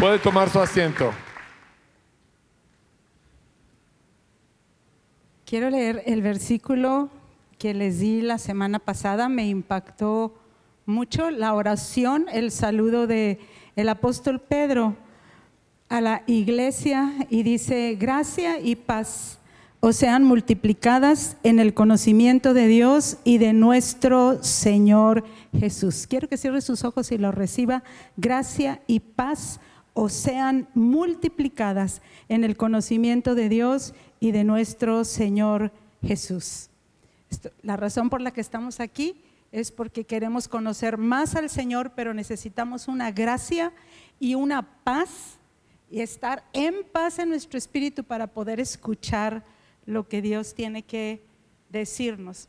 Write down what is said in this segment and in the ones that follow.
Puede tomar su asiento. Quiero leer el versículo que les di la semana pasada, me impactó mucho la oración, el saludo de el apóstol Pedro a la iglesia y dice, gracia y paz o sean multiplicadas en el conocimiento de Dios y de nuestro Señor Jesús. Quiero que cierre sus ojos y lo reciba. Gracia y paz o sean multiplicadas en el conocimiento de Dios y de nuestro Señor Jesús. la razón por la que estamos aquí es porque queremos conocer más al Señor, pero necesitamos una gracia y una paz y estar en paz en nuestro espíritu para poder escuchar lo que Dios tiene que decirnos.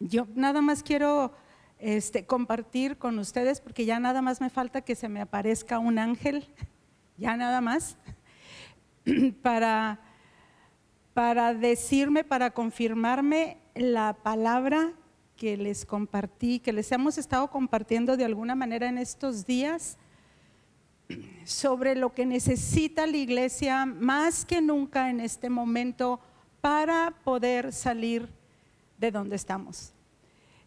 Yo nada más quiero este, compartir con ustedes, porque ya nada más me falta que se me aparezca un ángel, ya nada más, para, para decirme, para confirmarme la palabra que les compartí, que les hemos estado compartiendo de alguna manera en estos días sobre lo que necesita la iglesia más que nunca en este momento para poder salir de donde estamos.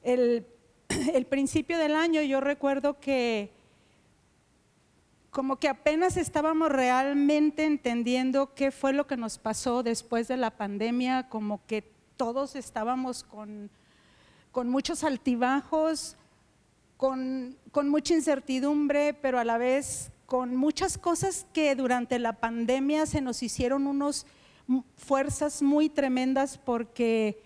El, el principio del año yo recuerdo que como que apenas estábamos realmente entendiendo qué fue lo que nos pasó después de la pandemia, como que todos estábamos con, con muchos altibajos, con, con, mucha incertidumbre, pero a la vez con muchas cosas que durante la pandemia se nos hicieron unos fuerzas muy tremendas porque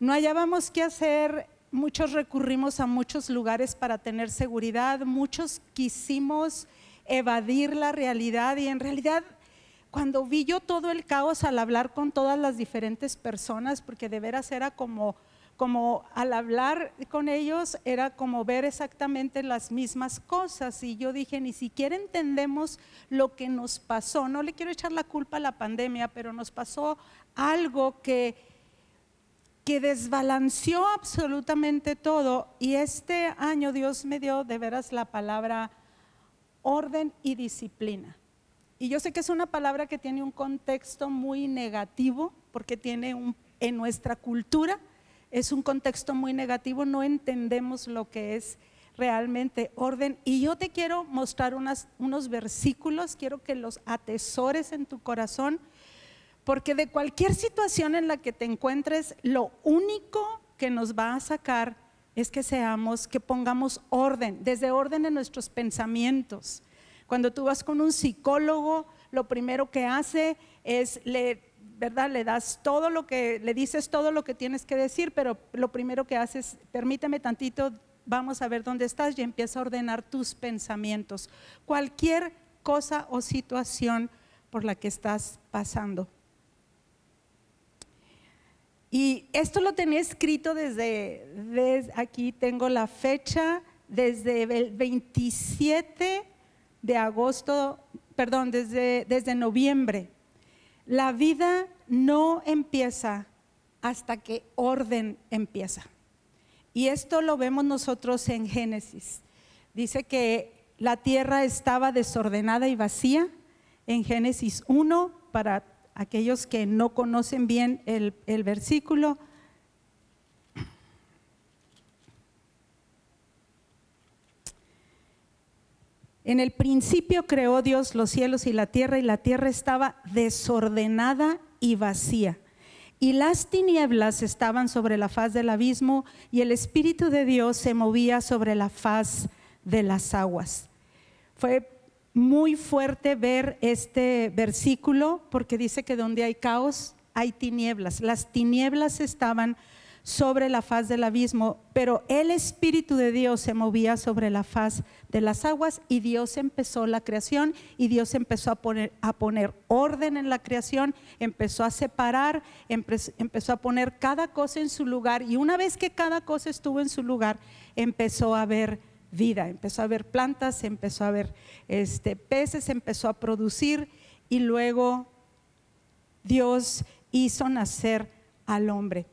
no hallábamos qué hacer, muchos recurrimos a muchos lugares para tener seguridad, muchos quisimos evadir la realidad y en realidad cuando vi yo todo el caos al hablar con todas las diferentes personas, porque de veras era como como al hablar con ellos era como ver exactamente las mismas cosas y yo dije, ni siquiera entendemos lo que nos pasó, no le quiero echar la culpa a la pandemia, pero nos pasó algo que, que desbalanceó absolutamente todo y este año Dios me dio de veras la palabra orden y disciplina. Y yo sé que es una palabra que tiene un contexto muy negativo porque tiene un, en nuestra cultura, es un contexto muy negativo, no entendemos lo que es realmente orden. Y yo te quiero mostrar unos versículos, quiero que los atesores en tu corazón, porque de cualquier situación en la que te encuentres, lo único que nos va a sacar es que seamos, que pongamos orden, desde orden en nuestros pensamientos. Cuando tú vas con un psicólogo, lo primero que hace es le ¿verdad? Le das todo lo que, le dices todo lo que tienes que decir, pero lo primero que haces, permíteme tantito, vamos a ver dónde estás y empieza a ordenar tus pensamientos. Cualquier cosa o situación por la que estás pasando. Y esto lo tenía escrito desde, aquí tengo la fecha, desde el 27 de agosto, perdón, desde, desde noviembre la vida no empieza hasta que orden empieza. Y esto lo vemos nosotros en Génesis. Dice que la tierra estaba desordenada y vacía en Génesis 1, para aquellos que no conocen bien el, versículo, En el principio creó Dios los cielos y la tierra y la tierra estaba desordenada y vacía. Y las tinieblas estaban sobre la faz del abismo y el Espíritu de Dios se movía sobre la faz de las aguas. Fue muy fuerte ver este versículo porque dice que donde hay caos hay tinieblas. Las tinieblas estaban sobre la faz del abismo, pero el Espíritu de Dios se movía sobre la faz de las aguas y Dios empezó la creación y Dios empezó a poner, a poner orden en la creación, empezó a separar, empezó a poner cada cosa en su lugar y una vez que cada cosa estuvo en su lugar, empezó a haber vida, empezó a haber plantas, empezó a haber este, peces, empezó a producir y luego Dios hizo nacer al hombre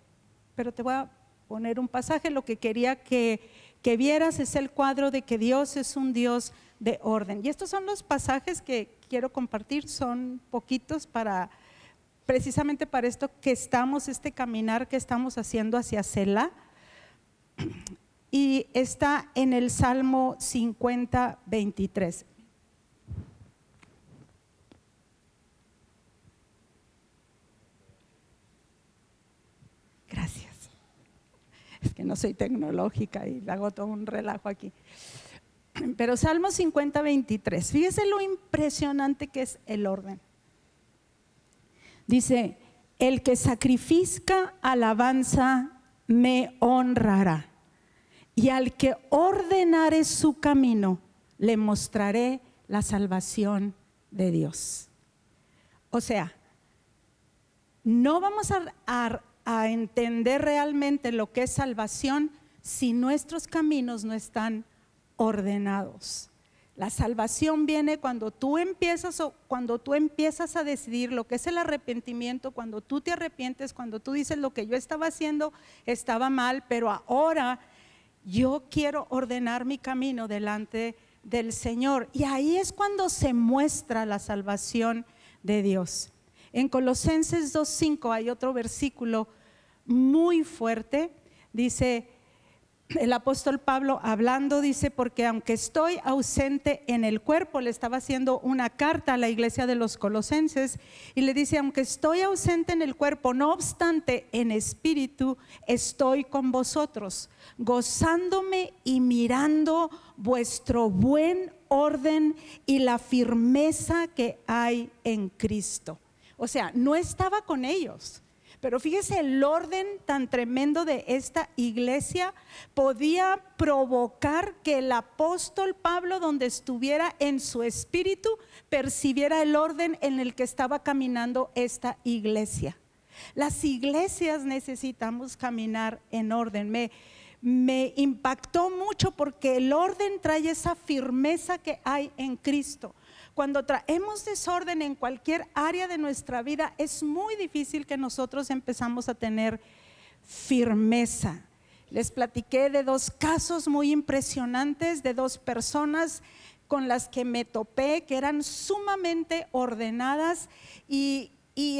pero te voy a poner un pasaje, lo que quería que, que vieras es el cuadro de que Dios es un Dios de orden. Y estos son los pasajes que quiero compartir, son poquitos para precisamente para esto que estamos, este caminar que estamos haciendo hacia Selah. Y está en el Salmo 50, 23. Gracias. Es que no soy tecnológica y hago todo un relajo aquí. Pero Salmo 50, 23. Fíjese lo impresionante que es el orden. Dice, el que sacrifica alabanza me honrará. Y al que ordenare su camino, le mostraré la salvación de Dios. O sea, no vamos a, a, entender realmente lo que es salvación si nuestros caminos no están ordenados. La salvación viene cuando tú empiezas cuando tú empiezas a decidir lo que es el arrepentimiento, cuando tú te arrepientes, cuando tú dices lo que yo estaba haciendo estaba mal, pero ahora yo quiero ordenar mi camino delante del Señor. Y ahí es cuando se muestra la salvación de Dios. En Colosenses 2.5 hay otro versículo muy fuerte. Dice, el apóstol Pablo hablando dice, porque aunque estoy ausente en el cuerpo, le estaba haciendo una carta a la iglesia de los colosenses y le dice, aunque estoy ausente en el cuerpo, no obstante en espíritu, estoy con vosotros, gozándome y mirando vuestro buen orden y la firmeza que hay en Cristo. O sea, no estaba con ellos pero fíjese el orden tan tremendo de esta iglesia podía provocar que el apóstol Pablo, donde estuviera en su espíritu, percibiera el orden en el que estaba caminando esta iglesia. Las iglesias necesitamos caminar en orden. Me, me impactó mucho porque el orden trae esa firmeza que hay en Cristo. Cuando traemos desorden en cualquier área de nuestra vida, es muy difícil que nosotros empezamos a tener firmeza. Les platiqué de dos casos muy impresionantes de dos personas con las que me topé, que eran sumamente ordenadas y,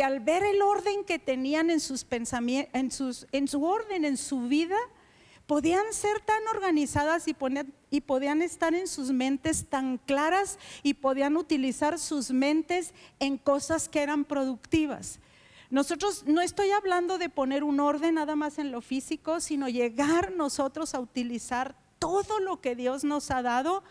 al ver el orden que tenían en sus en, en su orden, en su vida, podían ser tan organizadas y, y podían estar en sus mentes tan claras y podían utilizar sus mentes en cosas que eran productivas. Nosotros no estoy hablando de poner un orden nada más en lo físico, sino llegar nosotros a utilizar todo lo que Dios nos ha dado.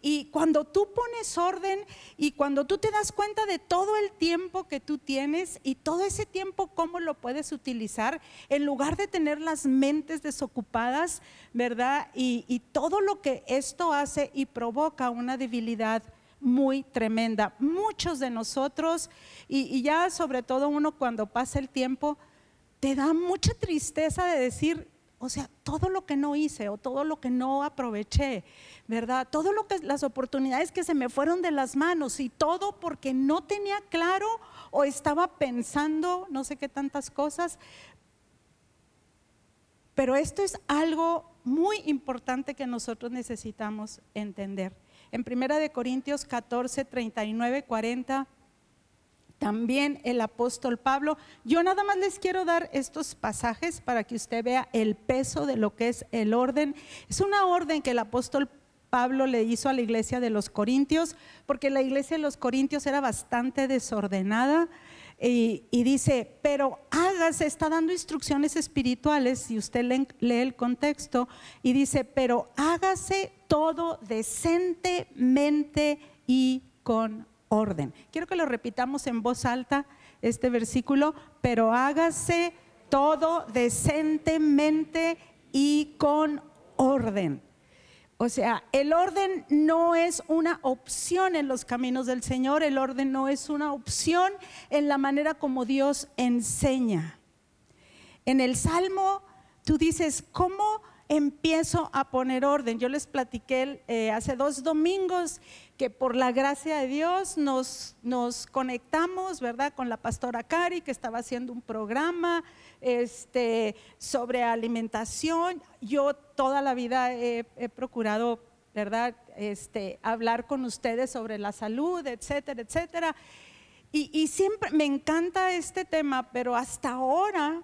Y cuando tú pones orden y cuando tú te das cuenta de todo el tiempo que tú tienes y todo ese tiempo cómo lo puedes utilizar, en lugar de tener las mentes desocupadas, ¿verdad? Y, todo lo que esto hace y provoca una debilidad muy tremenda. Muchos de nosotros, y ya sobre todo uno cuando pasa el tiempo, te da mucha tristeza de decir, o sea, todo lo que no hice o todo lo que no aproveché, ¿verdad? Todo lo que las oportunidades que se me fueron de las manos y todo porque no tenía claro o estaba pensando no sé qué tantas cosas. Pero esto es algo muy importante que nosotros necesitamos entender. En Primera de Corintios 14, 39, 40 también el apóstol Pablo. Yo nada más les quiero dar estos pasajes para que usted vea el peso de lo que es el orden. Es una orden que el apóstol Pablo le hizo a la iglesia de los Corintios, porque la iglesia de los Corintios era bastante desordenada. Y, dice, pero hágase, está dando instrucciones espirituales, si usted lee, lee el contexto, y dice, pero hágase todo decentemente y con orden. Quiero que lo repitamos en voz alta este versículo, pero hágase todo decentemente y con orden. O sea, el orden no es una opción en los caminos del Señor, el orden no es una opción en la manera como Dios enseña. En el Salmo tú dices, ¿cómo empiezo a poner orden. Yo les platiqué eh, hace dos domingos que por la gracia de Dios nos, nos conectamos, ¿verdad? Con la pastora Cari, que estaba haciendo un programa este, sobre alimentación. Yo toda la vida he, procurado, ¿verdad? Este, hablar con ustedes sobre la salud, etcétera, etcétera. Y, y siempre me encanta este tema, pero hasta ahora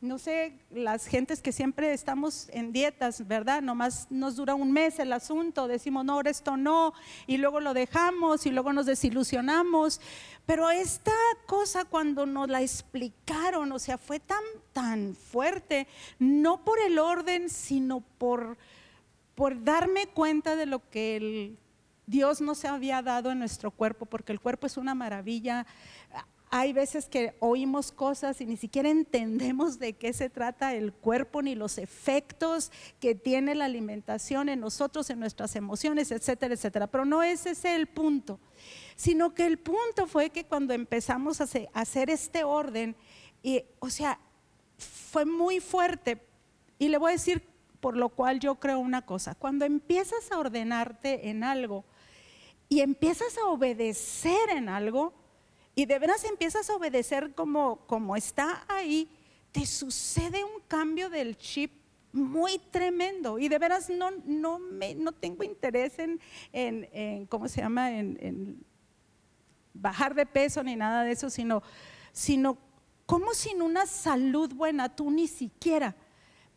no sé, las gentes que siempre estamos en dietas, ¿verdad? Nomás nos dura un mes el asunto, decimos, no, ahora esto no, y luego lo dejamos y luego nos desilusionamos. Pero esta cosa cuando nos la explicaron, o sea, fue tan, tan fuerte, no por el orden, sino por, por darme cuenta de lo que el Dios nos había dado en nuestro cuerpo, porque el cuerpo es una maravilla hay veces que oímos cosas y ni siquiera entendemos de qué se trata el cuerpo ni los efectos que tiene la alimentación en nosotros, en nuestras emociones, etcétera, etcétera. Pero no ese es el punto, sino que el punto fue que cuando empezamos a hacer este orden, o sea, fue muy fuerte. Y le voy a decir por lo cual yo creo una cosa, cuando empiezas a ordenarte en algo y empiezas a obedecer en algo, y de veras empiezas a obedecer como, como está ahí, te sucede un cambio del chip muy tremendo. Y de veras no, no, me, no tengo interés en, ¿cómo se llama?, en, bajar de peso ni nada de eso, sino, sino como sin una salud buena tú ni siquiera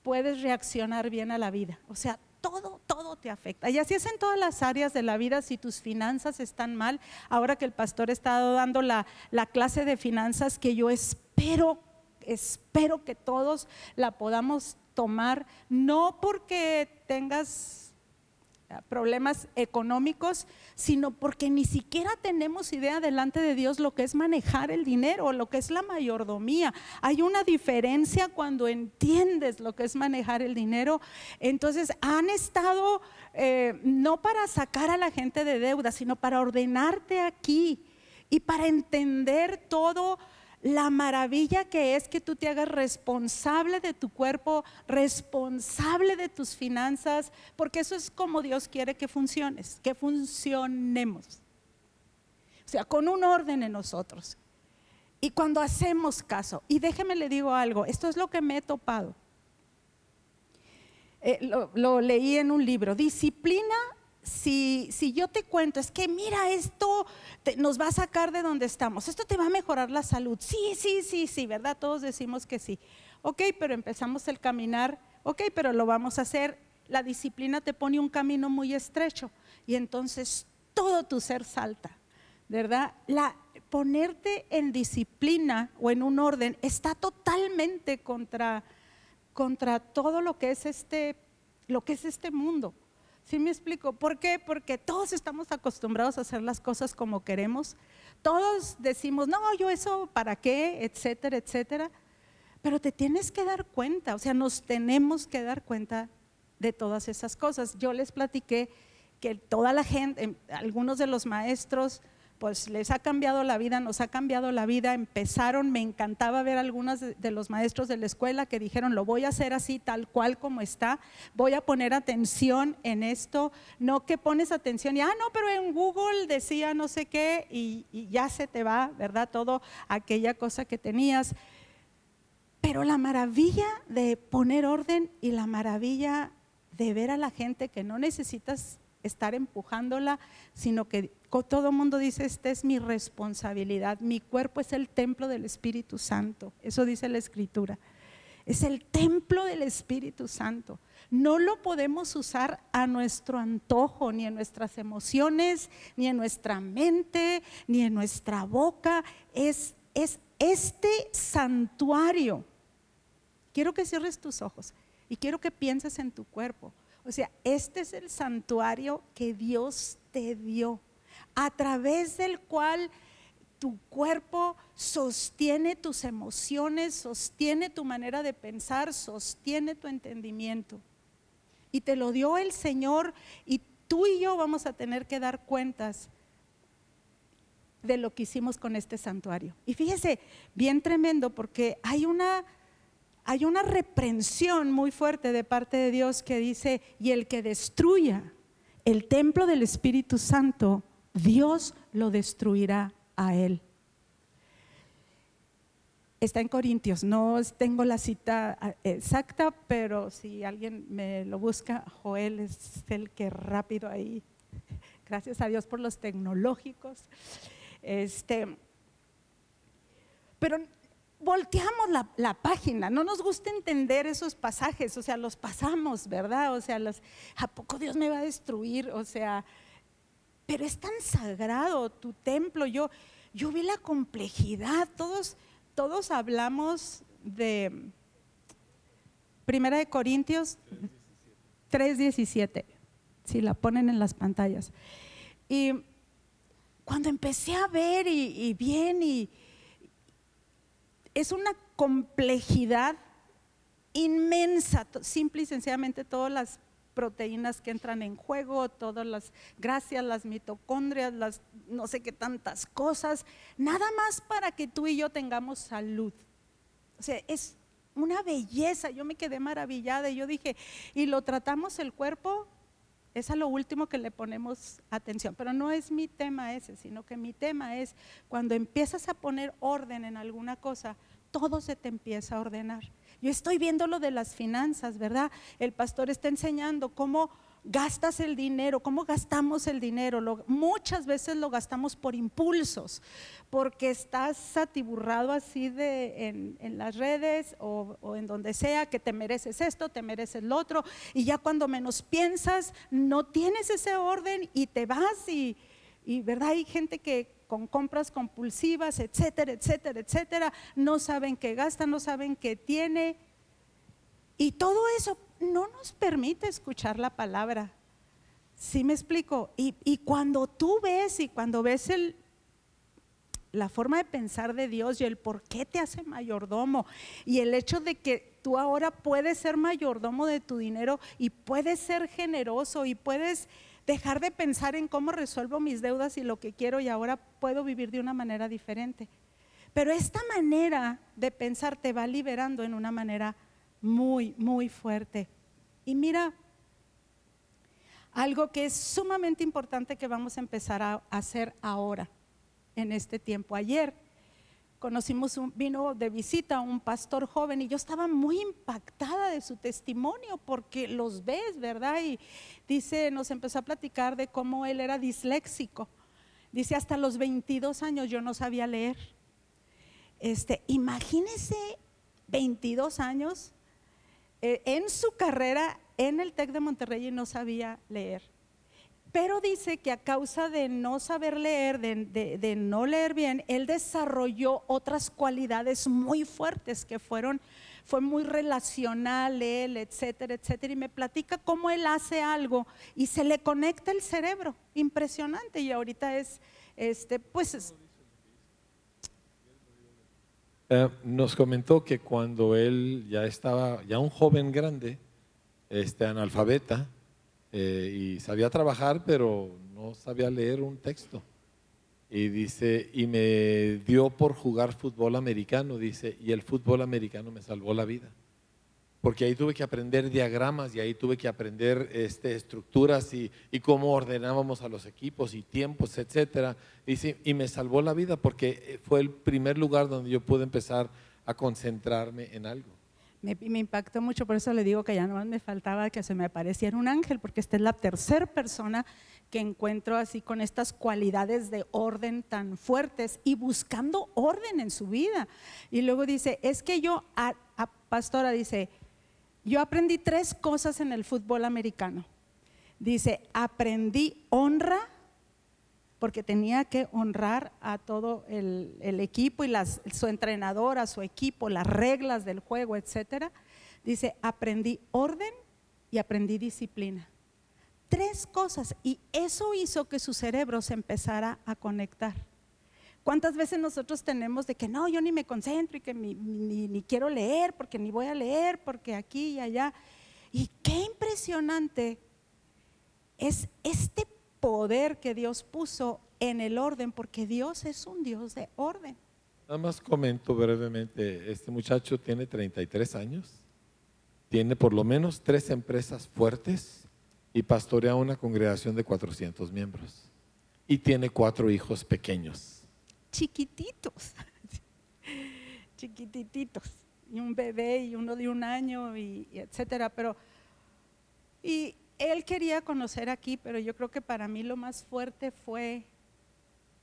puedes reaccionar bien a la vida. O sea, todo, todo te afecta. Y así es en todas las áreas de la vida, si tus finanzas están mal, ahora que el pastor está dando la, la clase de finanzas que yo espero, espero que todos la podamos tomar, no porque tengas problemas económicos, sino porque ni siquiera tenemos idea delante de Dios lo que es manejar el dinero, lo que es la mayordomía. Hay una diferencia cuando entiendes lo que es manejar el dinero. Entonces han estado eh, no para sacar a la gente de deuda, sino para ordenarte aquí y para entender todo la maravilla que es que tú te hagas responsable de tu cuerpo, responsable de tus finanzas, porque eso es como Dios quiere que funciones, que funcionemos. O sea, con un orden en nosotros. Y cuando hacemos caso, y déjeme le digo algo, esto es lo que me he topado. Eh, lo leí en un libro, disciplina si, si, yo te cuento, es que mira, esto nos va a sacar de donde estamos, esto te va a mejorar la salud. Sí, sí, sí, sí, ¿verdad? Todos decimos que sí. Ok, pero empezamos el caminar, ok, pero lo vamos a hacer. La disciplina te pone un camino muy estrecho y entonces todo tu ser salta, ¿verdad? La, ponerte en disciplina o en un orden está totalmente contra, contra todo lo que es este, lo que es este mundo. ¿Sí me explico? ¿Por qué? Porque todos estamos acostumbrados a hacer las cosas como queremos. Todos decimos, no, yo eso, ¿para qué? Etcétera, etcétera. Pero te tienes que dar cuenta, o sea, nos tenemos que dar cuenta de todas esas cosas. Yo les platiqué que toda la gente, algunos de los maestros, pues les ha cambiado la vida, nos ha cambiado la vida. Empezaron, me encantaba ver algunos de, los maestros de la escuela que dijeron, lo voy a hacer así, tal cual como está, voy a poner atención en esto, no que pones atención y, ah, no, pero en Google decía no sé qué y, y ya se te va, ¿verdad? Todo aquella cosa que tenías. Pero la maravilla de poner orden y la maravilla de ver a la gente que no necesitas estar empujándola, sino que todo el mundo dice, esta es mi responsabilidad, mi cuerpo es el templo del Espíritu Santo, eso dice la Escritura, es el templo del Espíritu Santo. No lo podemos usar a nuestro antojo, ni en nuestras emociones, ni en nuestra mente, ni en nuestra boca. Es, es este santuario. Quiero que cierres tus ojos y quiero que pienses en tu cuerpo. O sea, este es el santuario que Dios te dio, a través del cual tu cuerpo sostiene tus emociones, sostiene tu manera de pensar, sostiene tu entendimiento. Y te lo dio el Señor y tú y yo vamos a tener que dar cuentas de lo que hicimos con este santuario. Y fíjese, bien tremendo, porque hay una hay una reprensión muy fuerte de parte de Dios que dice, y el que destruya el templo del Espíritu Santo, Dios lo destruirá a él. Está en Corintios, no tengo la cita ah, exacta, pero si alguien me lo busca, Joel es el que rápido ahí, gracias a Dios por los tecnológicos. Este, pero volteamos la, página, no nos gusta entender esos pasajes, o sea, los pasamos, ¿verdad? O sea, ¿a poco Dios me va a destruir? O sea, pero es tan sagrado tu templo, yo, yo vi la complejidad, todos, todos hablamos de Primera de Corintios 3.17, si la ponen en las pantallas. Y cuando empecé a ver y, y bien y es una complejidad inmensa, simple y sencillamente todas las proteínas que entran en juego, todas las gracias, las mitocondrias, las no sé qué tantas cosas, nada más para que tú y yo tengamos salud. O sea, es una belleza, yo me quedé maravillada y yo dije, y lo tratamos el cuerpo, es a lo último que le ponemos atención, pero no es mi tema ese, sino que mi tema es cuando empiezas a poner orden en alguna cosa, todo se te empieza a ordenar. Yo estoy viendo lo de las finanzas, ¿verdad? El pastor está enseñando cómo gastas el dinero, cómo gastamos el dinero. muchas veces lo gastamos por impulsos, porque estás atiburrado así de en, las redes o, en donde sea que te mereces esto, te mereces lo otro, y ya cuando menos piensas, no tienes ese orden y te vas y verdad, hay gente que con compras compulsivas, etcétera, etcétera, etcétera, no saben qué gasta, no saben qué tiene. Y todo eso no nos permite escuchar la palabra. ¿Sí me explico? Y, cuando tú ves y cuando ves el, la forma de pensar de Dios y el por qué te hace mayordomo y el hecho de que tú ahora puedes ser mayordomo de tu dinero y puedes ser generoso y puedes dejar de pensar en cómo resuelvo mis deudas y lo que quiero y ahora puedo vivir de una manera diferente. Pero esta manera de pensar te va liberando en una manera muy, muy fuerte. Y mira, algo que es sumamente importante que vamos a empezar a hacer ahora, en este tiempo. Ayer conocimos un, vino de visita un pastor joven y yo estaba muy impactada de su testimonio porque los ves, ¿verdad? Y dice, nos empezó a platicar de cómo él era disléxico. Dice, hasta los 22 años yo no sabía leer. Este, imagínese 22 años eh, en su carrera en el TEC de Monterrey y no sabía leer. Pero dice que a causa de no saber leer, de, no leer bien, él desarrolló otras cualidades muy fuertes que fueron, fue muy relacional él, etcétera, etcétera. Y me platica cómo él hace algo y se le conecta el cerebro, impresionante. Y ahorita es, este, pues... Eh, nos comentó que cuando él ya estaba, ya un joven grande, este, analfabeta, eh, y sabía trabajar, pero no sabía leer un texto. Y dice, y me dio por jugar fútbol americano, dice, y el fútbol americano me salvó la vida. Porque ahí tuve que aprender diagramas y ahí tuve que aprender este, estructuras y, y cómo ordenábamos a los equipos y tiempos, etcétera. Y, y me salvó la vida porque fue el primer lugar donde yo pude empezar a concentrarme en algo me, impactó mucho, por eso le digo que ya no me faltaba que se me apareciera un ángel, porque esta es la tercera persona que encuentro así con estas cualidades de orden tan fuertes y buscando orden en su vida. Y luego dice, es que yo, a, pastora dice, yo aprendí tres cosas en el fútbol americano. Dice, aprendí honra, porque tenía que honrar a todo el, equipo y las, su entrenador, a su equipo, las reglas del juego, etcétera. Dice, aprendí orden y aprendí disciplina. Tres cosas y eso hizo que su cerebro se empezara a conectar. ¿Cuántas veces nosotros tenemos de que no, yo ni me concentro y que ni, ni quiero leer porque ni voy a leer porque aquí y allá? Y qué impresionante es este poder que Dios puso en el orden, porque Dios es un Dios de orden. Nada más comento brevemente, este muchacho tiene 33 años, tiene por lo menos tres empresas fuertes y pastorea una congregación de 400 miembros. Y tiene cuatro hijos pequeños. Chiquititos, chiquititos. Y un bebé y uno de un año y, y etcétera. Pero, y él quería conocer aquí, pero yo creo que para mí lo más fuerte fue,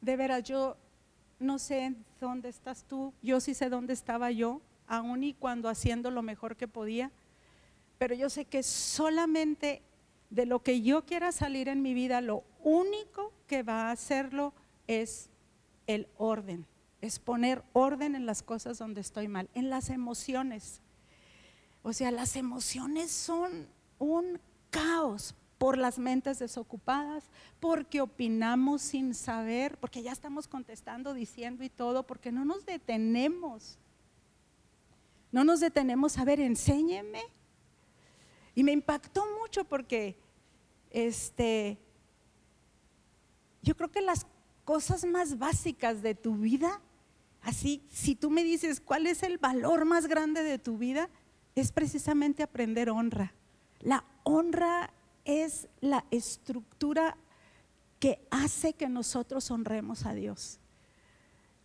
de veras, yo no sé dónde estás tú, yo sí sé dónde estaba yo, aún y cuando haciendo lo mejor que podía, pero yo sé que solamente de lo que yo quiera salir en mi vida, lo único que va a hacerlo es el orden, es poner orden en las cosas donde estoy mal, en las emociones. O sea, las emociones son un caos por las mentes desocupadas, porque opinamos sin saber, porque ya estamos contestando, diciendo y todo, porque no nos detenemos. No nos detenemos a ver, enséñeme. Y me impactó mucho porque este yo creo que las cosas más básicas de tu vida, así si tú me dices cuál es el valor más grande de tu vida, es precisamente aprender honra. La honra es la estructura que hace que nosotros honremos a Dios.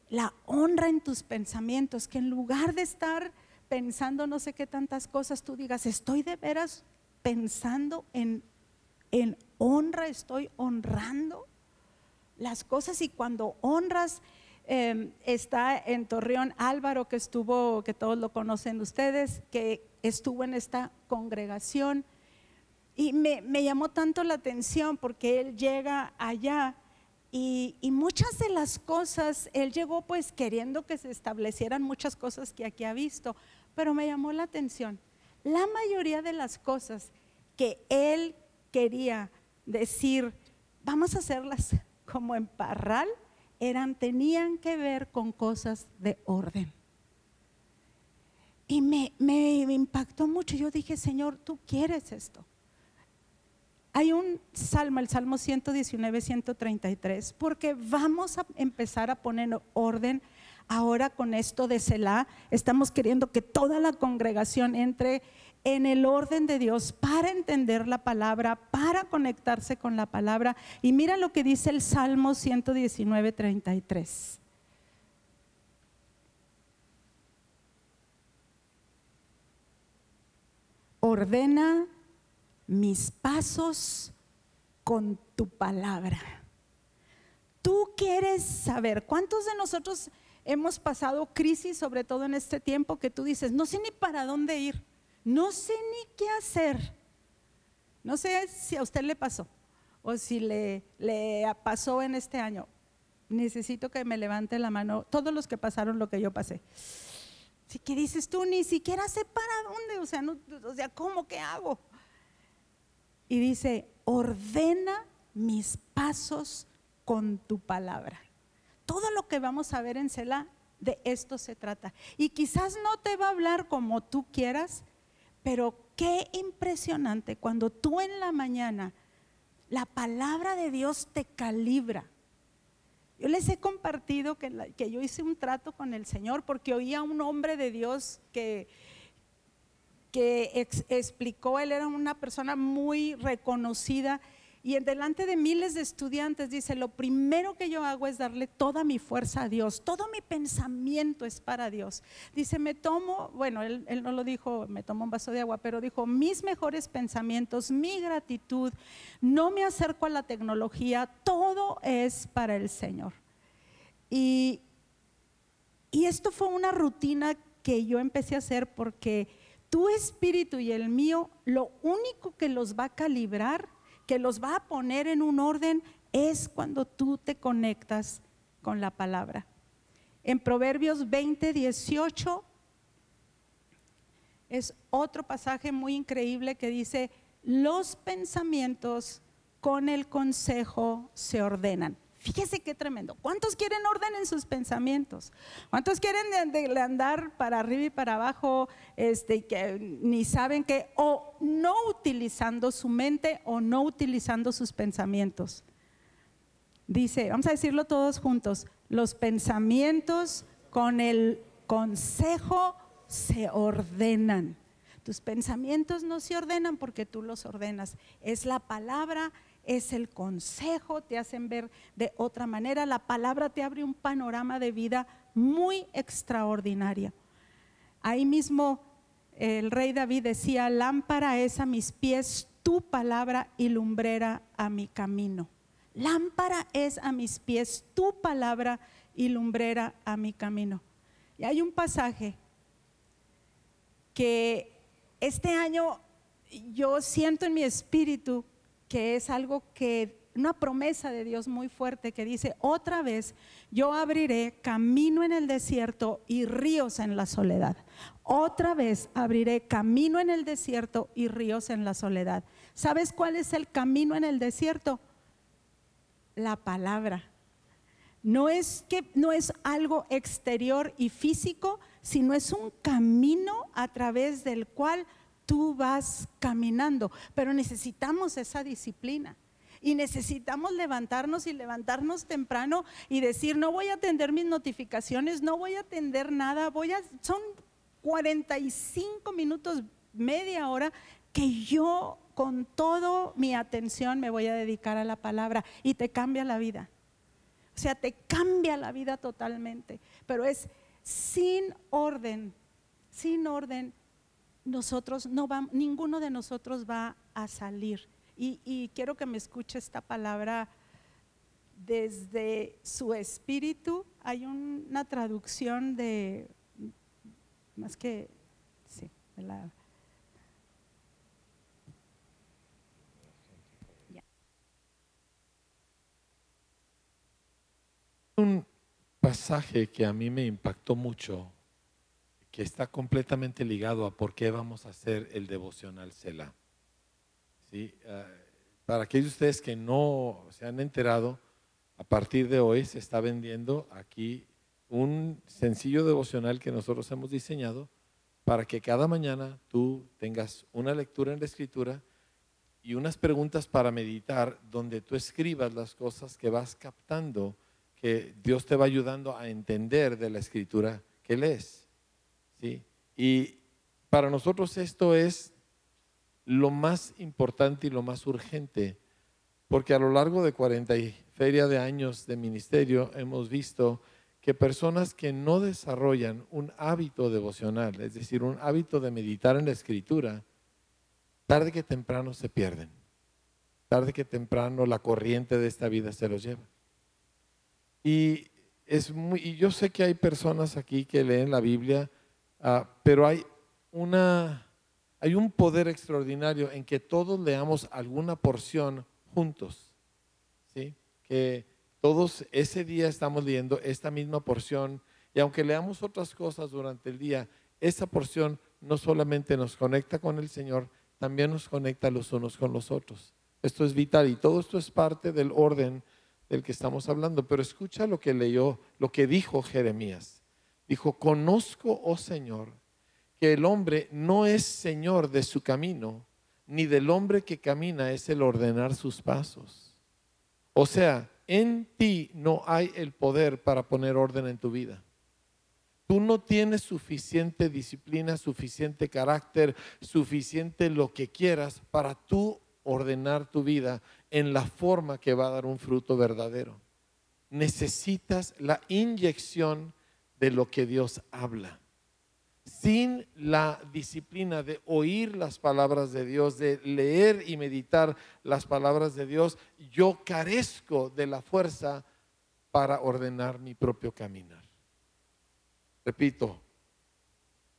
La honra en tus pensamientos, que en lugar de estar pensando no sé qué tantas cosas, tú digas, estoy de veras pensando en, en honra, estoy honrando las cosas y cuando honras, em, está en Torreón Álvaro, que estuvo, que todos lo conocen ustedes, que estuvo en esta congregación y me, llamó tanto la atención porque él llega allá y, muchas de las cosas, él llegó pues queriendo que se establecieran muchas cosas que aquí ha visto, pero me llamó la atención. La mayoría de las cosas que él quería decir, vamos a hacerlas como en Parral, eran, tenían que ver con cosas de orden. Y me, impactó mucho. Yo dije, Señor, tú quieres esto. Hay un salmo, el Salmo 119, 133, porque vamos a empezar a poner orden ahora con esto de Selah. Estamos queriendo que toda la congregación entre en el orden de Dios para entender la palabra, para conectarse con la palabra. Y mira lo que dice el Salmo 119, 33. Ordena mis pasos con tu palabra. Tú quieres saber, ¿cuántos de nosotros hemos pasado crisis, sobre todo en este tiempo, que tú dices, no sé ni para dónde ir, no sé ni qué hacer? No sé si a usted le pasó o si le, le pasó en este año. Necesito que me levante la mano todos los que pasaron lo que yo pasé. Si que dices tú, ni siquiera sé para dónde, o sea, o sea, ¿cómo que hago? y dice, ordena mis pasos con tu palabra. Todo lo que vamos a ver en Selah, de esto se trata. Y quizás no te va a hablar como tú quieras, pero qué impresionante cuando tú en la mañana la palabra de Dios te calibra. Yo les he compartido que, que yo hice un trato con el Señor porque oía a un hombre de Dios que que explicó, él era una persona muy reconocida y en delante de miles de estudiantes dice, lo primero que yo hago es darle toda mi fuerza a Dios, todo mi pensamiento es para Dios. Dice, me tomo, bueno, él, él no lo dijo, me tomo un vaso de agua, pero dijo, mis mejores pensamientos, mi gratitud, no me acerco a la tecnología, todo es para el Señor. Y, y esto fue una rutina que yo empecé a hacer porque tu espíritu y el mío, lo único que los va a calibrar, que los va a poner en un orden, es cuando tú te conectas con la palabra. En Proverbios 20, 18 es otro pasaje muy increíble que dice, los pensamientos con el consejo se ordenan. Fíjese qué tremendo. ¿Cuántos quieren orden en sus pensamientos? ¿Cuántos quieren andar para arriba y para abajo este, que ni saben qué? O no utilizando su mente o no utilizando sus pensamientos. Dice, vamos a decirlo todos juntos, los pensamientos con el consejo se ordenan. Tus pensamientos no se ordenan porque tú los ordenas. Es la palabra, es el consejo, te hacen ver de otra manera. La palabra te abre un panorama de vida muy extraordinario. Ahí mismo el rey David decía, lámpara es a mis pies tu palabra y lumbrera a mi camino. Lámpara es a mis pies tu palabra y lumbrera a mi camino. Y hay un pasaje que este año yo siento en mi espíritu que es algo que, una promesa de Dios muy fuerte que dice, otra vez yo abriré camino en el desierto y ríos en la soledad. Otra vez abriré camino en el desierto y ríos en la soledad. ¿Sabes cuál es el camino en el desierto? La palabra. No es que no es algo exterior y físico, sino es un camino a través del cual tú vas caminando. Pero necesitamos esa disciplina. Y necesitamos levantarnos y levantarnos temprano y decir, no voy a atender mis notificaciones, no voy a atender nada, voy a, son 45 minutos, media hora que yo con toda mi atención me voy a dedicar a la palabra y te cambia la vida. O sea, te cambia la vida totalmente. Pero es sin orden, sin orden, nosotros no vamos, ninguno de nosotros va a salir. Y, y quiero que me escuche esta palabra desde su espíritu. Hay una traducción de, más que, sí, de la un pasaje que a mí me impactó mucho, que está completamente ligado a por qué vamos a hacer el devocional Selah. ¿Sí? Ah, para aquellos de ustedes que no se han enterado, a partir de hoy se está vendiendo aquí un sencillo devocional que nosotros hemos diseñado para que cada mañana tú tengas una lectura en la escritura y unas preguntas para meditar donde tú escribas las cosas que vas captando que Dios te va ayudando a entender de la escritura que lees. Y para nosotros esto es lo más importante y lo más urgente, porque a lo largo de 40 y feria de años de ministerio hemos visto que personas que no desarrollan un hábito devocional, es decir, un hábito de meditar en la escritura, tarde que temprano se pierden. Tarde que temprano la corriente de esta vida se los lleva. Y, es y yo sé que hay personas aquí que leen la Biblia, ah, pero hay, una, hay un poder extraordinario en que todos leamos alguna porción juntos. ¿sí? Que todos ese día estamos leyendo esta misma porción y aunque leamos otras cosas durante el día, esa porción no solamente nos conecta con el Señor, también nos conecta los unos con los otros. Esto es vital y todo esto es parte del orden del que estamos hablando, pero escucha lo que leyó, lo que dijo Jeremías. Dijo, conozco, oh Señor, que el hombre no es Señor de su camino, ni del hombre que camina es el ordenar sus pasos. O sea, en ti no hay el poder para poner orden en tu vida. Tú no tienes suficiente disciplina, suficiente carácter, suficiente lo que quieras para tú ordenar tu vida en la forma que va a dar un fruto verdadero. Necesitas la inyección de lo que Dios habla. Sin la disciplina de oír las palabras de Dios, de leer y meditar las palabras de Dios, yo carezco de la fuerza para ordenar mi propio caminar. Repito,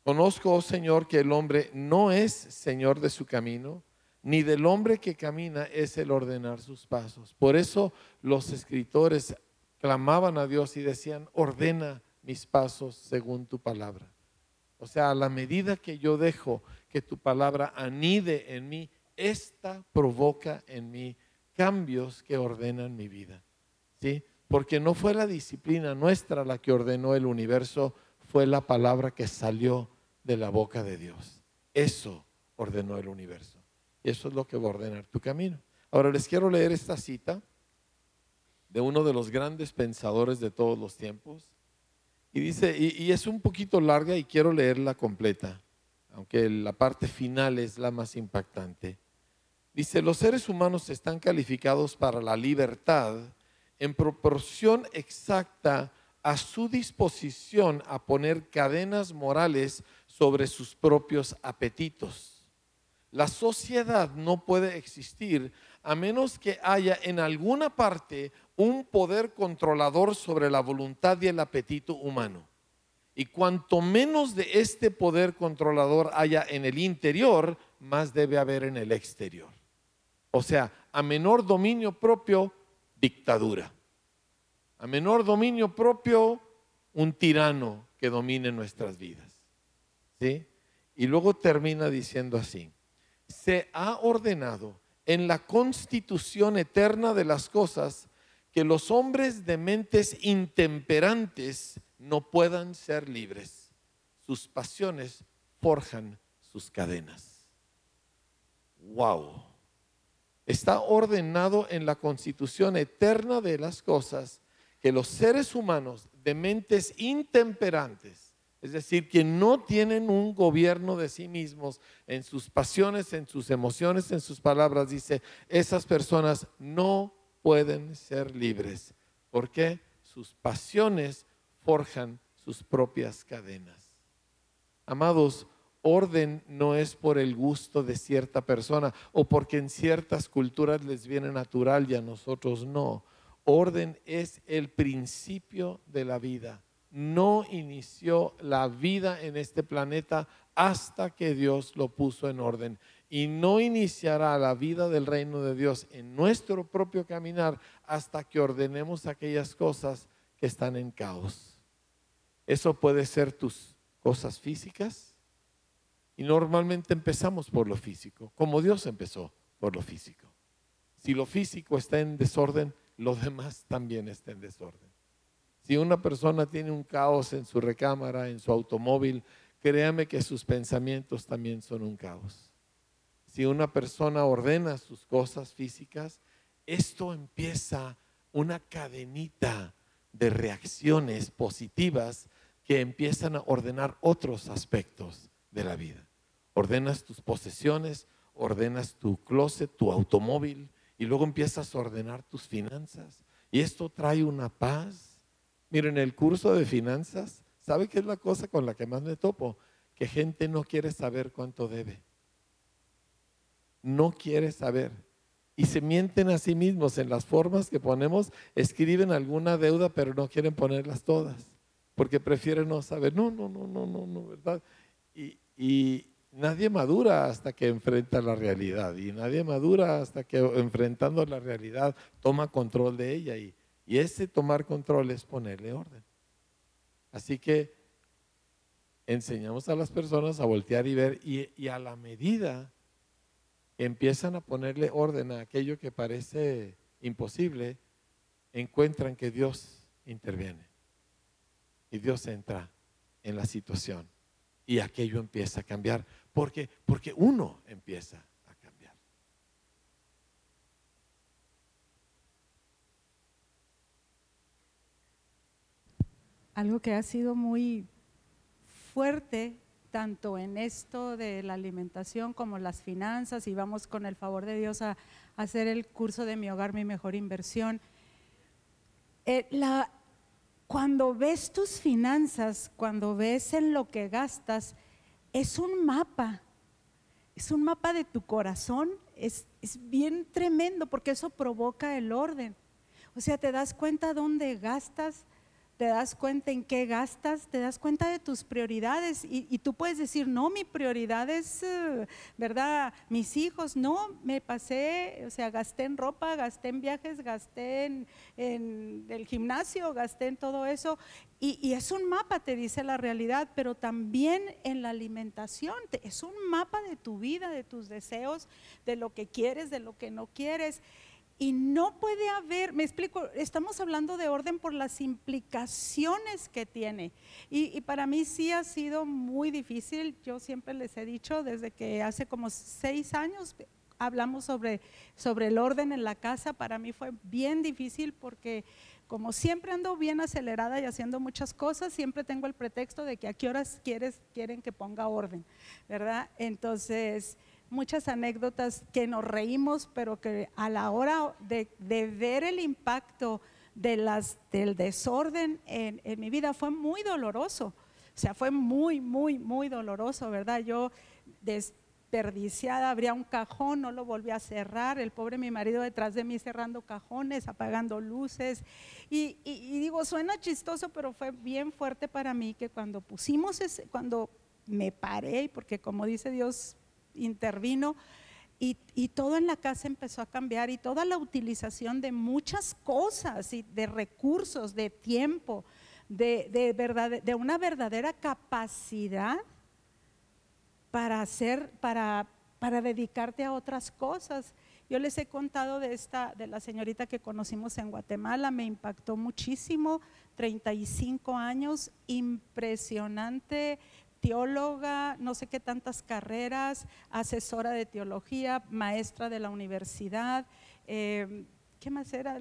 conozco, oh Señor, que el hombre no es Señor de su camino, ni del hombre que camina es el ordenar sus pasos. Por eso los escritores clamaban a Dios y decían, ordena mis pasos según tu palabra. O sea, a la medida que yo dejo que tu palabra anide en mí, esta provoca en mí cambios que ordenan mi vida. ¿Sí? Porque no fue la disciplina nuestra la que ordenó el universo, fue la palabra que salió de la boca de Dios. Eso ordenó el universo. Y eso es lo que va a ordenar tu camino. Ahora les quiero leer esta cita de uno de los grandes pensadores de todos los tiempos. Y dice, y, es un poquito larga y quiero leerla completa, aunque la parte final es la más impactante. Dice, los seres humanos están calificados para la libertad en proporción exacta a su disposición a poner cadenas morales sobre sus propios apetitos. La sociedad no puede existir a menos que haya en alguna parte un poder controlador sobre la voluntad y el apetito humano. Y cuanto menos de este poder controlador haya en el interior, más debe haber en el exterior. O sea, a menor dominio propio, dictadura. A menor dominio propio, un tirano que domine nuestras vidas. ¿Sí? Y luego termina diciendo así, se ha ordenado en la constitución eterna de las cosas que los hombres de mentes intemperantes no puedan ser libres. Sus pasiones forjan sus cadenas. Wow. Está ordenado en la constitución eterna de las cosas que los seres humanos de mentes intemperantes es decir, que no tienen un gobierno de sí mismos en sus pasiones, en sus emociones, en sus palabras. Dice, esas personas no pueden ser libres. ¿Por qué? Sus pasiones forjan sus propias cadenas. Amados, orden no es por el gusto de cierta persona o porque en ciertas culturas les viene natural y a nosotros no. Orden es el principio de la vida no inició la vida en este planeta hasta que Dios lo puso en orden. Y no iniciará la vida del reino de Dios en nuestro propio caminar hasta que ordenemos aquellas cosas que están en caos. Eso puede ser tus cosas físicas. Y normalmente empezamos por lo físico, como Dios empezó por lo físico. Si lo físico está en desorden, lo demás también está en desorden. Si una persona tiene un caos en su recámara, en su automóvil, créame que sus pensamientos también son un caos. Si una persona ordena sus cosas físicas, esto empieza una cadenita de reacciones positivas que empiezan a ordenar otros aspectos de la vida. Ordenas tus posesiones, ordenas tu closet, tu automóvil, y luego empiezas a ordenar tus finanzas. Y esto trae una paz Miren, el curso de finanzas, ¿sabe qué es la cosa con la que más me topo? Que gente no quiere saber cuánto debe. No quiere saber. Y se mienten a sí mismos en las formas que ponemos, escriben alguna deuda, pero no quieren ponerlas todas, porque prefieren no saber. No, no, no, no, no, no, ¿verdad? Y, y nadie madura hasta que enfrenta la realidad, y nadie madura hasta que enfrentando la realidad toma control de ella. Y, y ese tomar control es ponerle orden. Así que enseñamos a las personas a voltear y ver y, a la medida empiezan a ponerle orden a aquello que parece imposible, encuentran que Dios interviene. Y Dios entra en la situación y aquello empieza a cambiar. Porque, porque uno empieza algo que ha sido muy fuerte tanto en esto de la alimentación como las finanzas y vamos con el favor de Dios a, hacer el curso de mi hogar, mi mejor inversión. Eh, cuando ves tus finanzas, cuando ves en lo que gastas, es un mapa, es un mapa de tu corazón, es, es bien tremendo porque eso provoca el orden. O sea, te das cuenta dónde gastas, te das cuenta en qué gastas, te das cuenta de tus prioridades y, tú puedes decir, no, mi prioridad es, eh, ¿verdad? Mis hijos, no, me pasé, o sea, gasté en ropa, gasté en viajes, gasté en, el gimnasio, gasté en todo eso. Y, y, es un mapa, te dice la realidad, pero también en la alimentación, es un mapa de tu vida, de tus deseos, de lo que quieres, de lo que no quieres. Y no puede haber, me explico, estamos hablando de orden por las implicaciones que tiene. Y, para mí sí ha sido muy difícil, yo siempre les he dicho, desde que hace como seis años hablamos sobre, sobre el orden en la casa, para mí fue bien difícil porque como siempre ando bien acelerada y haciendo muchas cosas, siempre tengo el pretexto de que a qué horas quieres, quieren que ponga orden, ¿verdad? Entonces, muchas anécdotas que nos reímos, pero que a la hora de, ver el impacto de las, del desorden en, en mi vida fue muy doloroso. O sea, fue muy, muy, muy doloroso, ¿verdad? Yo desperdiciada, abría un cajón, no lo volví a cerrar, el pobre mi marido detrás de mí cerrando cajones, apagando luces. Y, digo, suena chistoso, pero fue bien fuerte para mí que cuando pusimos, ese, cuando me paré, porque como dice Dios, intervino, y, y, todo en la casa empezó a cambiar y toda la utilización de muchas cosas y de recursos, de tiempo, de, de, verdad, de una verdadera capacidad para hacer, para, para dedicarte a otras cosas. Yo les he contado de esta, de la señorita que conocimos en Guatemala, me impactó muchísimo, 35 años, impresionante, teóloga, no sé qué tantas carreras, asesora de teología, maestra de la universidad. Eh, ¿Qué más era?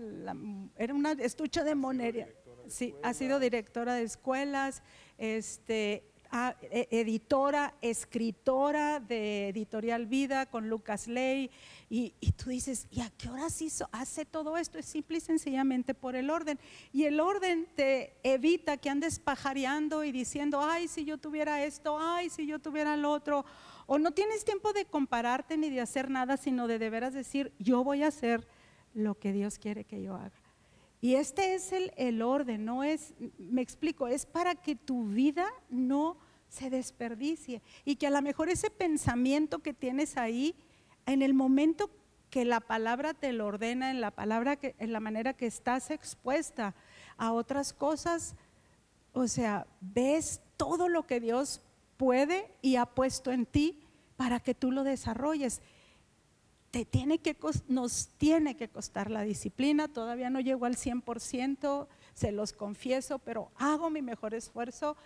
era una estucha de monería. Sí, ha sido directora de escuelas, este, e, editora, escritora de Editorial Vida con Lucas Ley, y, tú dices, ¿y a qué horas hizo, hace todo esto? Es simple y sencillamente por el orden. Y el orden te evita que andes pajareando y diciendo, ay, si yo tuviera esto, ay, si yo tuviera lo otro. O no tienes tiempo de compararte ni de hacer nada, sino de de veras decir, yo voy a hacer lo que Dios quiere que yo haga. Y este es el, el, orden, no es, me explico, es para que tu vida no se desperdicie y que a lo mejor ese pensamiento que tienes ahí, en el momento que la palabra te lo ordena, en la palabra que, en la manera que estás expuesta a otras cosas, o sea, ves todo lo que Dios puede y ha puesto en ti para que tú lo desarrolles tiene que, nos tiene que costar la disciplina, todavía no llego al 100%, se los confieso, pero hago mi mejor esfuerzo.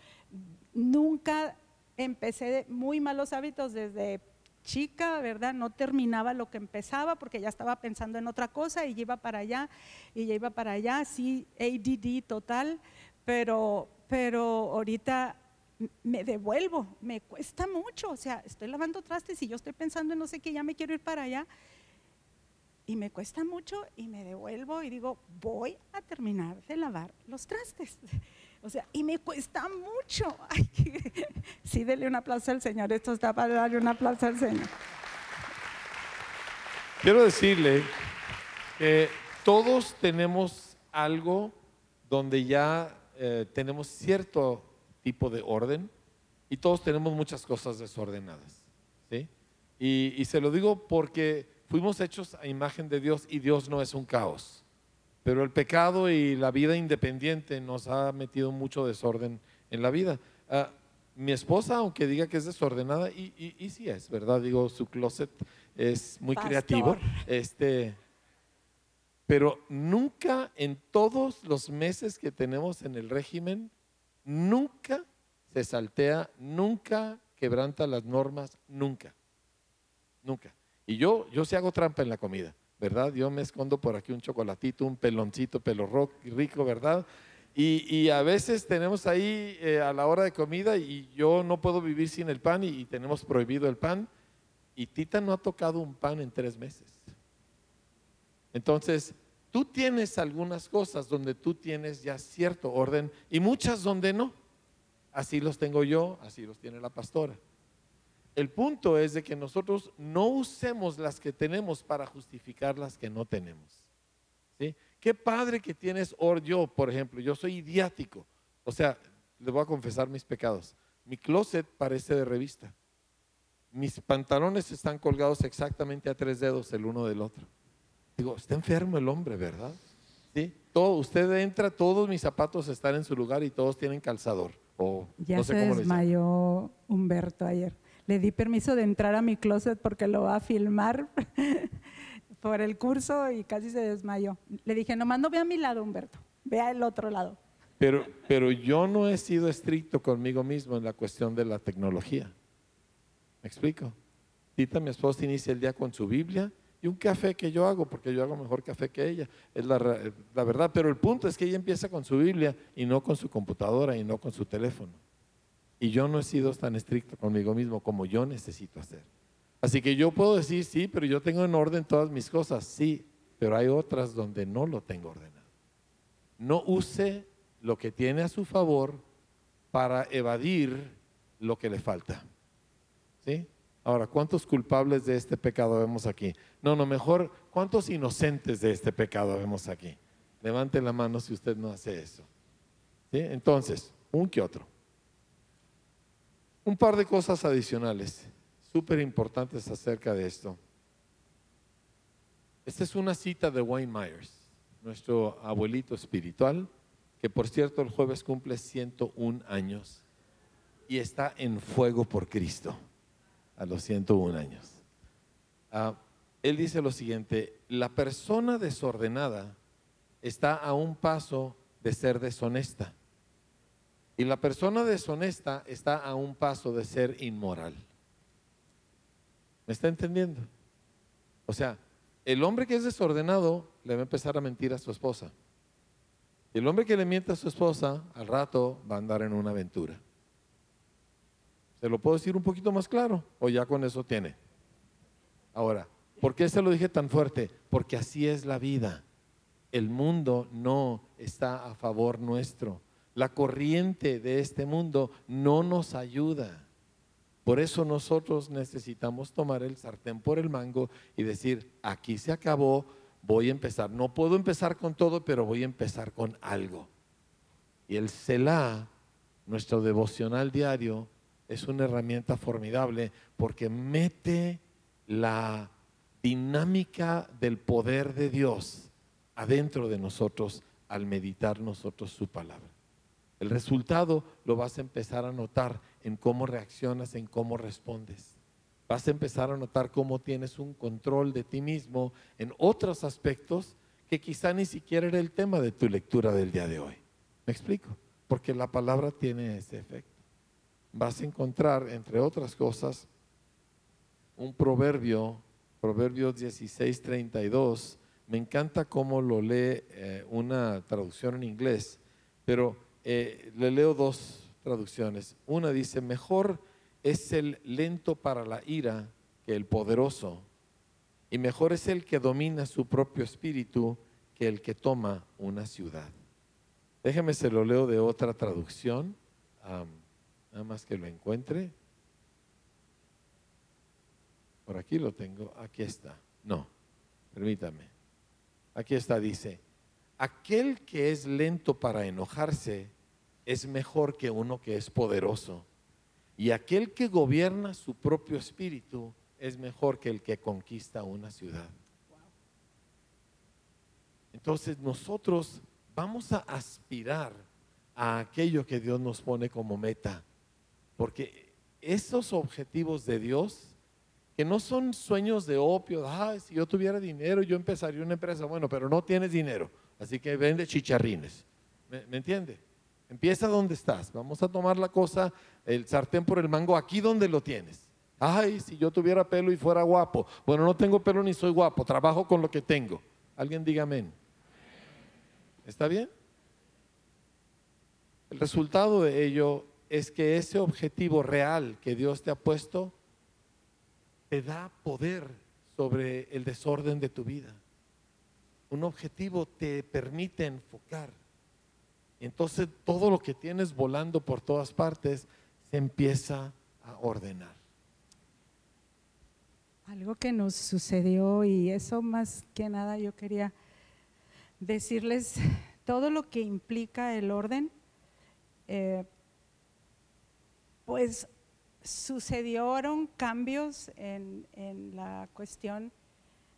Nunca empecé muy malos hábitos desde chica, ¿verdad? No terminaba lo que empezaba porque ya estaba pensando en otra cosa y iba para allá y ya iba para allá, sí, ADD total, pero, pero ahorita me devuelvo, me cuesta mucho, o sea, estoy lavando trastes y yo estoy pensando en no sé qué, ya me quiero ir para allá. Y me cuesta mucho y me devuelvo y digo, voy a terminar de lavar los trastes. O sea, y me cuesta mucho. Sí, dele un aplauso al Señor. Esto está para darle un aplauso al Señor. Quiero decirle que todos tenemos algo donde ya eh, tenemos cierto tipo de orden y todos tenemos muchas cosas desordenadas. ¿sí? Y, y, se lo digo porque fuimos hechos a imagen de Dios y Dios no es un caos. Pero el pecado y la vida independiente nos ha metido mucho desorden en la vida. Ah, mi esposa, aunque diga que es desordenada, y, y, y, sí es, ¿verdad? Digo, su closet es muy creativo. Este, pero nunca en todos los meses que tenemos en el régimen nunca se saltea, nunca quebranta las normas, nunca. Nunca. Y yo, yo sí hago trampa en la comida, ¿verdad? Yo me escondo por aquí un chocolatito, un peloncito, pelo rico, ¿verdad? Y, a veces tenemos ahí eh, a la hora de comida y yo no puedo vivir sin el pan y, tenemos prohibido el pan. Y Tita no ha tocado un pan en tres meses. Entonces, Tú tienes algunas cosas donde tú tienes ya cierto orden y muchas donde no. Así los tengo yo, así los tiene la pastora. El punto es de que nosotros no usemos las que tenemos para justificar las que no tenemos. Qué padre que tienes or yo, por ejemplo, yo soy idiático. O sea, le voy a confesar mis pecados. Mi closet parece de revista. Mis pantalones están colgados exactamente a tres dedos el uno del otro. Digo, está enfermo el hombre, ¿verdad? ¿Sí? Todo, usted entra, todos mis zapatos están en su lugar y todos tienen calzador. O, ya se desmayó Humberto ayer. Le di permiso de entrar a mi closet porque lo va a filmar por el curso y casi se desmayó. Le dije, nomás no vea a mi lado, Humberto, vea el otro lado. Pero, pero yo no he sido estricto conmigo mismo en la cuestión de la tecnología. ¿Me explico? Tita, mi esposa, inicia el día con su Biblia y un café que yo hago, porque yo hago mejor café que ella, es la, la, verdad. Pero el punto es que ella empieza con su Biblia y no con su computadora y no con su teléfono. Y yo no he sido tan estricto conmigo mismo como yo necesito hacer. Así que yo puedo decir, sí, pero yo tengo en orden todas mis cosas, sí, pero hay otras donde no lo tengo ordenado. No use lo que tiene a su favor para evadir lo que le falta. ¿Sí? Ahora, ¿cuántos culpables de este pecado vemos aquí? No, no, mejor, ¿cuántos inocentes de este pecado vemos aquí? Levante la mano si usted no hace eso. Entonces, un que otro. Un par de cosas adicionales, súper importantes acerca de esto. Esta es una cita de Wayne Myers, nuestro abuelito espiritual, que por cierto el jueves cumple 101 años y está en fuego por Cristo a los 101 años. Ah, él dice lo siguiente, la persona desordenada está a un paso de ser deshonesta y la persona deshonesta está a un paso de ser inmoral. ¿Me está entendiendo? O sea, el hombre que es desordenado le va a empezar a mentir a su esposa. El hombre que le miente a su esposa, al rato va a andar en una aventura. ¿Se lo puedo decir un poquito más claro? ¿O ya con eso tiene? Ahora, ¿por qué se lo dije tan fuerte? Porque así es la vida. El mundo no está a favor nuestro. La corriente de este mundo no nos ayuda. Por eso nosotros necesitamos tomar el sartén por el mango y decir, aquí se acabó, voy a empezar. No puedo empezar con todo, pero voy a empezar con algo. Y el Selah, nuestro devocional diario, es una herramienta formidable porque mete la dinámica del poder de Dios adentro de nosotros al meditar nosotros su palabra. El resultado lo vas a empezar a notar en cómo reaccionas, en cómo respondes. Vas a empezar a notar cómo tienes un control de ti mismo en otros aspectos que quizá ni siquiera era el tema de tu lectura del día de hoy. ¿Me explico? Porque la palabra tiene ese efecto vas a encontrar, entre otras cosas, un proverbio, Proverbios 16, 32. Me encanta cómo lo lee eh, una traducción en inglés, pero eh, le leo dos traducciones. Una dice, mejor es el lento para la ira que el poderoso, y mejor es el que domina su propio espíritu que el que toma una ciudad. Déjeme se lo leo de otra traducción. Nada más que lo encuentre. Por aquí lo tengo. Aquí está. No, permítame. Aquí está, dice, aquel que es lento para enojarse es mejor que uno que es poderoso. Y aquel que gobierna su propio espíritu es mejor que el que conquista una ciudad. Entonces nosotros vamos a aspirar a aquello que Dios nos pone como meta. Porque esos objetivos de Dios, que no son sueños de opio, si yo tuviera dinero yo empezaría una empresa, bueno, pero no tienes dinero, así que vende chicharrines. ¿Me, ¿me entiende? Empieza donde estás. Vamos a tomar la cosa, el sartén por el mango, aquí donde lo tienes. Ay, si yo tuviera pelo y fuera guapo. Bueno, no tengo pelo ni soy guapo, trabajo con lo que tengo. Alguien diga amén. ¿Está bien? El resultado de ello es que ese objetivo real que Dios te ha puesto te da poder sobre el desorden de tu vida. Un objetivo te permite enfocar. Entonces todo lo que tienes volando por todas partes se empieza a ordenar. Algo que nos sucedió y eso más que nada yo quería decirles todo lo que implica el orden. Eh, pues sucedieron cambios en, la cuestión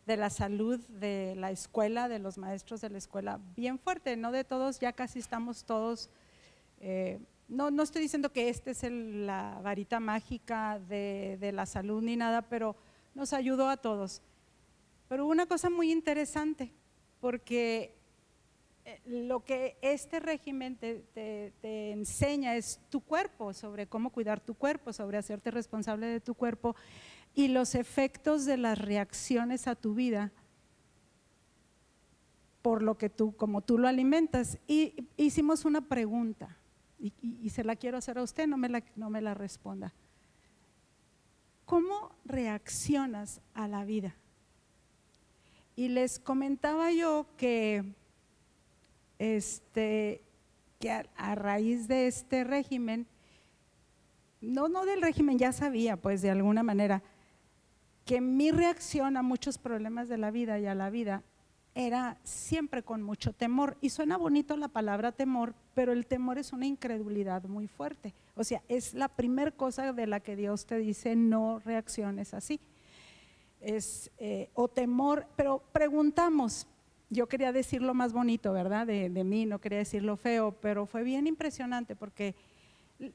de la salud de la escuela, de los maestros de la escuela, bien fuerte, no de todos, ya casi estamos todos, eh, no, no estoy diciendo que esta es la varita mágica de, de la salud ni nada, pero nos ayudó a todos. Pero una cosa muy interesante, porque lo que este régimen te, enseña es tu cuerpo, sobre cómo cuidar tu cuerpo, sobre hacerte responsable de tu cuerpo. y los efectos de las reacciones a tu vida por lo que tú, como tú lo alimentas. Y hicimos una pregunta y, se la quiero hacer a usted, no me la, no me la responda. ¿Cómo reaccionas a la vida? Y les comentaba yo que, este, que a, raíz de este régimen, no, no del régimen, ya sabía pues de alguna manera, que mi reacción a muchos problemas de la vida y a la vida era siempre con mucho temor. Y suena bonito la palabra temor, pero el temor es una incredulidad muy fuerte. O sea, es la primera cosa de la que Dios te dice, no reacciones así. Es, eh, o temor, pero preguntamos, yo quería decir lo más bonito, ¿verdad? De, mí, no quería decir lo feo, pero fue bien impresionante porque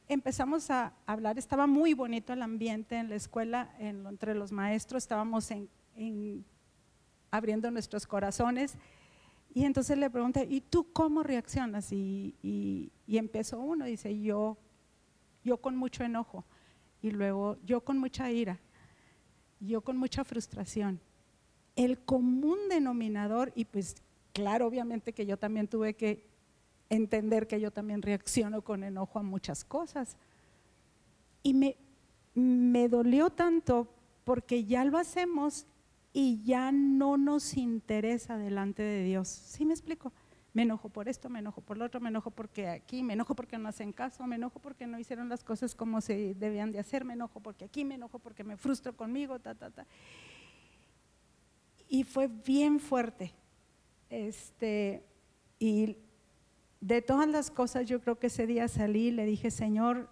empezamos a hablar, estaba muy bonito el ambiente en la escuela, entre los maestros, estábamos en abriendo nuestros corazones. Y entonces le pregunté, ¿y tú cómo reaccionas? Y, y, empezó uno, dice, yo, yo con mucho enojo, y luego yo con mucha ira, yo con mucha frustración. El común denominador, y pues claro, obviamente que yo también tuve que entender que yo también reacciono con enojo a muchas cosas. Y me, dolió tanto porque ya lo hacemos y ya no nos interesa delante de Dios. ¿Sí me explico? Me enojo por esto, me enojo por lo otro, me enojo porque aquí, me enojo porque no hacen caso, me enojo porque no hicieron las cosas como se debían de hacer, me enojo porque aquí, me enojo porque me frustro conmigo, ta, ta, ta. Y fue bien fuerte. Este, y de todas las cosas, yo creo que ese día salí y le dije, Señor,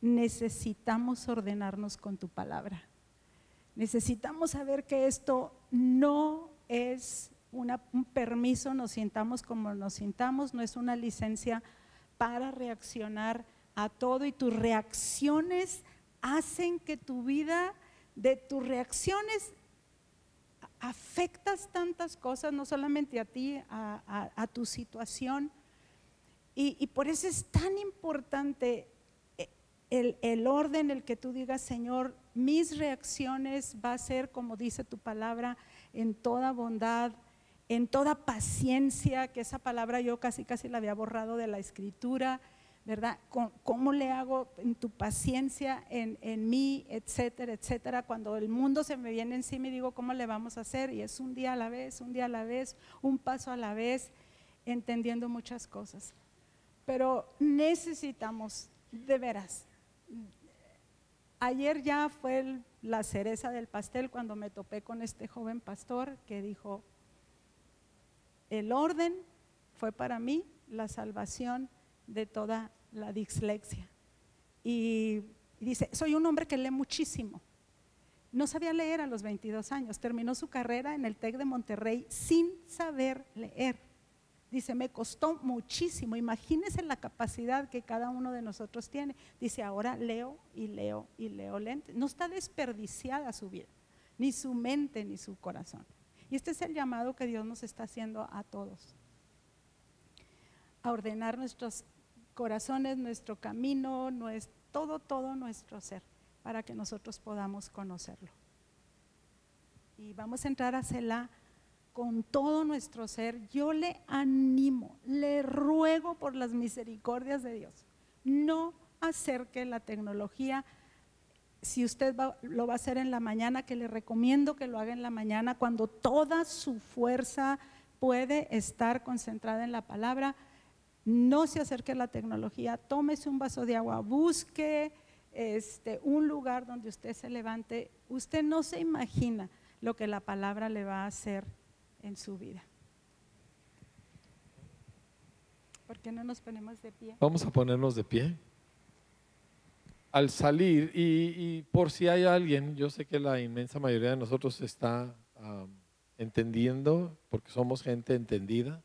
necesitamos ordenarnos con tu palabra. Necesitamos saber que esto no es un permiso, nos sintamos como nos sintamos, no es una licencia para reaccionar a todo y tus reacciones hacen que tu vida, de tus reacciones afectas tantas cosas, no solamente a ti, a, tu situación. Y, por eso es tan importante el, el orden, el que tú digas, Señor, mis reacciones va a ser, como dice tu palabra, en toda bondad, en toda paciencia, que esa palabra yo casi casi la había borrado de la escritura, ¿verdad? ¿Cómo le hago en tu paciencia, en, en mí, etcétera, etcétera? Cuando el mundo se me viene encima y digo, ¿cómo le vamos a hacer? Y es un día a la vez, un día a la vez, un paso a la vez, entendiendo muchas cosas. Pero necesitamos, de veras, Ayer ya fue la cereza del pastel cuando me topé con este joven pastor que dijo, el orden fue para mí la salvación de toda la dislexia. Y, dice, soy un hombre que lee muchísimo. No sabía leer a los 22 años, terminó su carrera en el TEC de Monterrey sin saber leer. Dice, me costó muchísimo. Imagínense la capacidad que cada uno de nosotros tiene. Dice, ahora leo y leo y leo lente. No está desperdiciada su vida, ni su mente, ni su corazón. Y este es el llamado que Dios nos está haciendo a todos. A ordenar nuestros corazones, nuestro camino, nuestro, todo, todo nuestro ser, para que nosotros podamos conocerlo. Y vamos a entrar a Selah con todo nuestro ser, yo le animo, le ruego por las misericordias de Dios, no acerque la tecnología. Si usted lo va a hacer en la mañana, que le recomiendo que lo haga en la mañana, cuando toda su fuerza puede estar concentrada en la palabra, no se acerque a la tecnología, tómese un vaso de agua, busque este, un lugar donde usted se levante. Usted no se imagina lo que la palabra le va a hacer en su vida. ¿Por qué no nos ponemos de pie? Vamos a ponernos de pie. Al salir, y, por si hay alguien, yo sé que la inmensa mayoría de nosotros está entendiendo, porque somos gente entendida,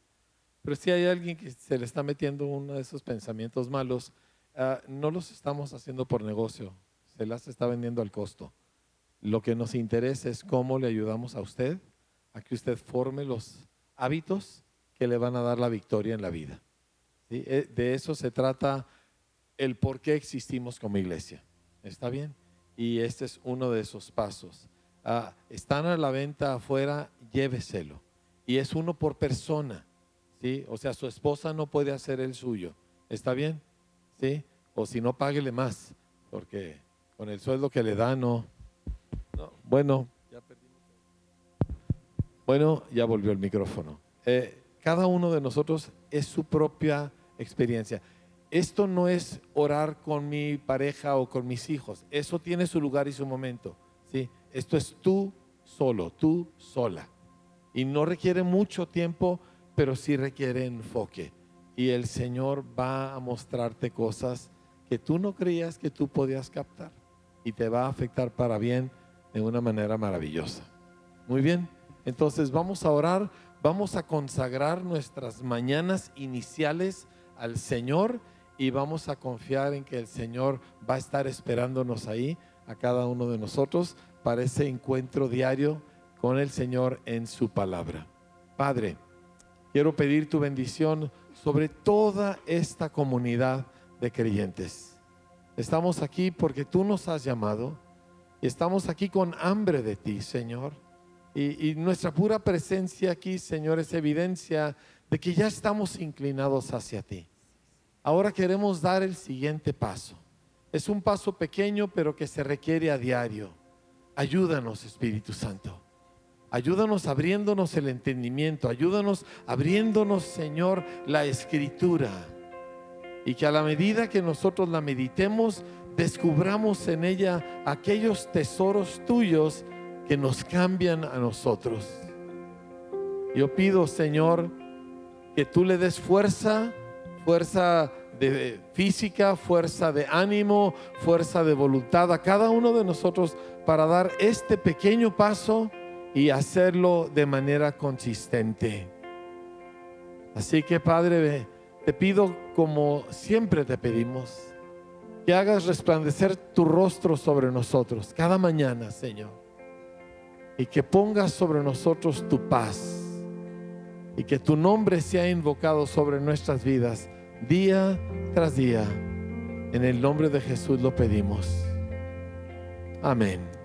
pero si hay alguien que se le está metiendo uno de esos pensamientos malos, ah, no los estamos haciendo por negocio, se las está vendiendo al costo. Lo que nos interesa es cómo le ayudamos a usted a que usted forme los hábitos que le van a dar la victoria en la vida. Eh, de eso se trata el por qué existimos como iglesia. ¿Está bien? y este es uno de esos pasos. Ah, están a la venta afuera, lléveselo. Y es uno por persona, ¿sí? O sea, su esposa no puede hacer el suyo. ¿Está bien? ¿Sí? O si no, páguele más, porque con el sueldo que le da, no. Bueno, ya perdimos. Bueno, ya volvió el micrófono. Eh, cada uno de nosotros es su propia experiencia. Esto no es orar con mi pareja o con mis hijos. Eso tiene su lugar y su momento. ¿sí? Esto es tú solo, tú sola. Y no requiere mucho tiempo, pero sí requiere enfoque. Y el Señor va a mostrarte cosas que tú no creías que tú podías captar. Y te va a afectar para bien de una manera maravillosa. Muy bien. Entonces vamos a orar, vamos a consagrar nuestras mañanas iniciales al Señor y vamos a confiar en que el Señor va a estar esperándonos ahí, a cada uno de nosotros, para ese encuentro diario con el Señor en su palabra. Padre, quiero pedir tu bendición sobre toda esta comunidad de creyentes. Estamos aquí porque tú nos has llamado y estamos aquí con hambre de ti, Señor. Y, nuestra pura presencia aquí, Señor, es evidencia de que ya estamos inclinados hacia ti. Ahora queremos dar el siguiente paso. Es un paso pequeño, pero que se requiere a diario. Ayúdanos, Espíritu Santo. Ayúdanos abriéndonos el entendimiento. Ayúdanos abriéndonos, Señor, la escritura. Y que a la medida que nosotros la meditemos, descubramos en ella aquellos tesoros tuyos que nos cambian a nosotros. Yo pido, Señor, que tú le des fuerza fuerza de física, fuerza de ánimo, fuerza de voluntad a cada uno de nosotros para dar este pequeño paso y hacerlo de manera consistente. Así que Padre, te pido como siempre te pedimos, que hagas resplandecer tu rostro sobre nosotros cada mañana, Señor, y que pongas sobre nosotros tu paz, y que tu nombre sea invocado sobre nuestras vidas día tras día. En el nombre de Jesús lo pedimos. Amén.